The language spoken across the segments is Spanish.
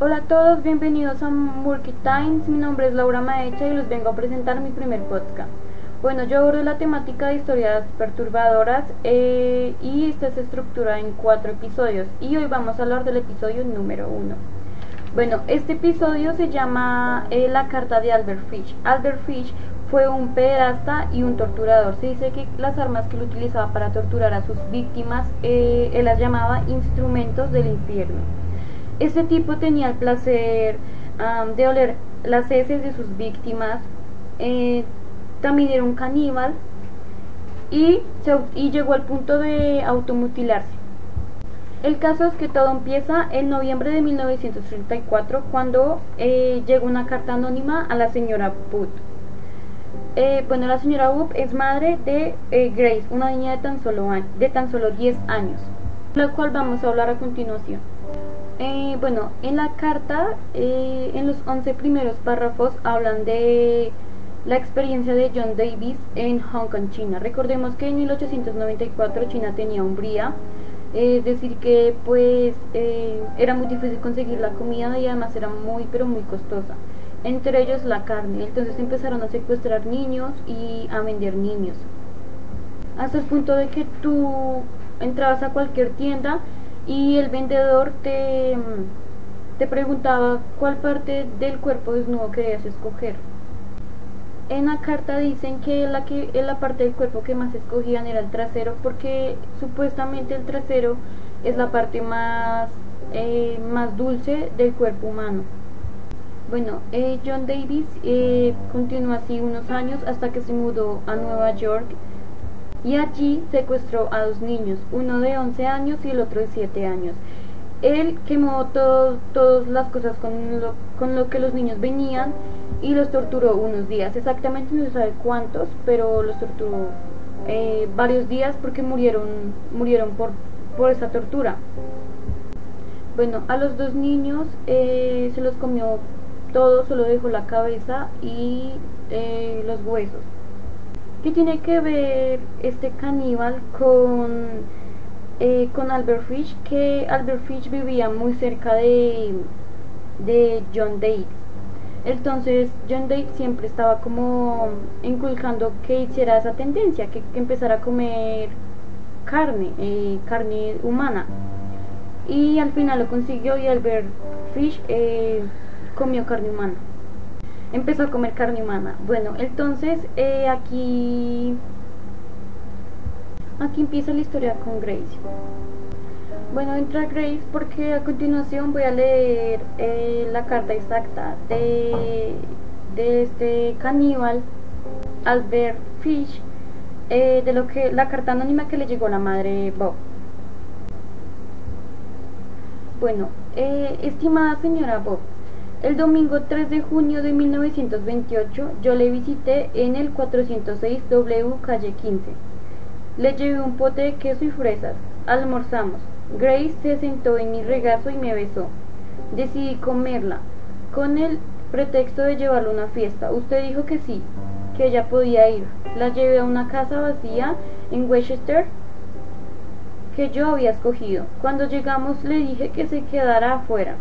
Hola a todos, bienvenidos a Murky Times. Mi nombre es Laura Maecha y les vengo a presentar mi primer podcast. Bueno, yo abordo la temática de historias perturbadoras eh, y esta se estructura en cuatro episodios y hoy vamos a hablar del episodio número uno. Bueno, este episodio se llama eh, La carta de Albert Fish. Albert Fish fue un pederasta y un torturador. Se dice que las armas que él utilizaba para torturar a sus víctimas, eh, él las llamaba instrumentos del infierno. Este tipo tenía el placer de oler las heces de sus víctimas, también era un caníbal y, llegó al punto de automutilarse. El caso es que todo empieza en noviembre de 1934 cuando eh, llegó una carta anónima a la señora Wood. Eh, bueno, la señora Wood es madre de eh, Grace, una niña de tan, solo de tan solo 10 años, la cual vamos a hablar a continuación. bueno, en la carta, en los 11 primeros párrafos hablan de la experiencia de John Davis en Hong Kong, China. Recordemos que en 1894 China tenía umbría, es decir que pues eh, era muy difícil conseguir la comida y además era muy pero muy costosa. Entre ellos la carne. Entonces empezaron a secuestrar niños y a vender niños. Hasta el punto de que tú entrabas a cualquier tienda y el vendedor te, te preguntaba cuál parte del cuerpo desnudo querías escoger en la carta dicen que la, que la parte del cuerpo que más escogían era el trasero porque supuestamente el trasero es la parte más, eh, más dulce del cuerpo humano. Bueno, eh, John Davis eh, continuó así unos años hasta que se mudó a Nueva York y allí secuestró a dos niños, uno de 11 años y el otro de 7 años. Él quemó todas las cosas con lo, con lo que los niños venían y los torturó unos días, exactamente no se sabe cuántos, pero los torturó eh, varios días porque murieron, murieron por, por esa tortura. Bueno, a los dos niños eh, se los comió todo, solo dejó la cabeza y eh, los huesos. ¿Qué tiene que ver este caníbal con, con Albert Fish? Que Albert Fish vivía muy cerca de, de John Davis entonces John Day siempre estaba como inculcando que hiciera esa tendencia, que, empezara a comer carne, eh, carne humana. Y al final lo consiguió y Albert Fish eh, comió carne humana. Empezó a comer carne humana. Bueno, entonces eh, aquí, aquí empieza la historia con Grace. Bueno, entra Grace porque a continuación voy a leer eh, la carta exacta de, de este caníbal Albert Fish, eh, de lo que la carta anónima que le llegó a la madre Bob. Bueno, estimada señora Bob, el domingo 3 de junio de 1928 yo le visité en el 406 W calle 15. Le llevé un pote de queso y fresas. Almorzamos. Grace se sentó en mi regazo y me besó. Decidí comerla, con el pretexto de llevarla a una fiesta. Usted dijo que sí, que ella podía ir. La llevé a una casa vacía en Westchester que yo había escogido. Cuando llegamos le dije que se quedara afuera.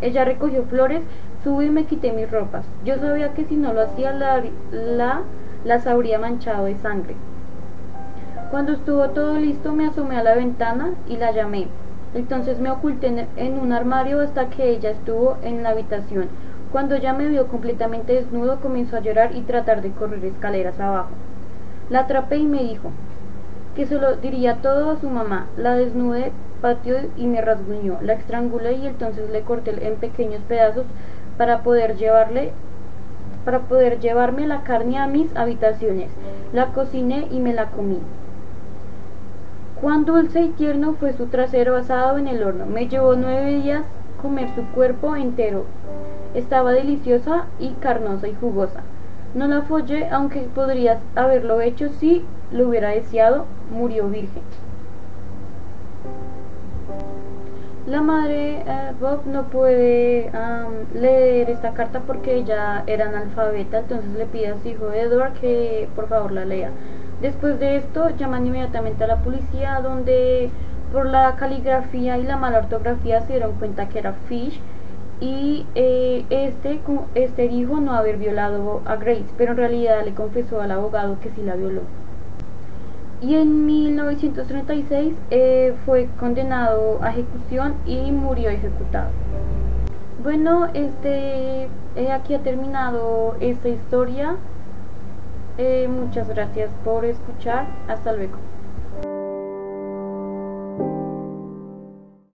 Ella recogió flores, subí y me quité mis ropas. Yo sabía que si no lo hacía la, la las habría manchado de sangre. Cuando estuvo todo listo me asomé a la ventana y la llamé. Entonces me oculté en un armario hasta que ella estuvo en la habitación. Cuando ya me vio completamente desnudo comenzó a llorar y tratar de correr escaleras abajo. La atrapé y me dijo que se lo diría todo a su mamá. La desnudé, y me rasguñó. La estrangulé y entonces le corté en pequeños pedazos para poder llevarle para poder llevarme la carne a mis habitaciones. La cociné y me la comí. Cuán dulce y tierno fue su trasero asado en el horno. Me llevó nueve días comer su cuerpo entero. Estaba deliciosa y carnosa y jugosa. No la follé, aunque podría haberlo hecho si lo hubiera deseado. Murió virgen. La madre eh, Bob no puede leer esta carta porque ella era analfabeta, entonces le pide a su hijo Edward que por favor la lea. Después de esto llaman inmediatamente a la policía donde por la caligrafía y la mala ortografía se dieron cuenta que era Fish y eh, este, este dijo no haber violado a Grace, pero en realidad le confesó al abogado que sí la violó. Y en 1936 eh, fue condenado a ejecución y murió ejecutado. Bueno, este, eh, aquí ha terminado esta historia. muchas gracias por escuchar. Hasta luego.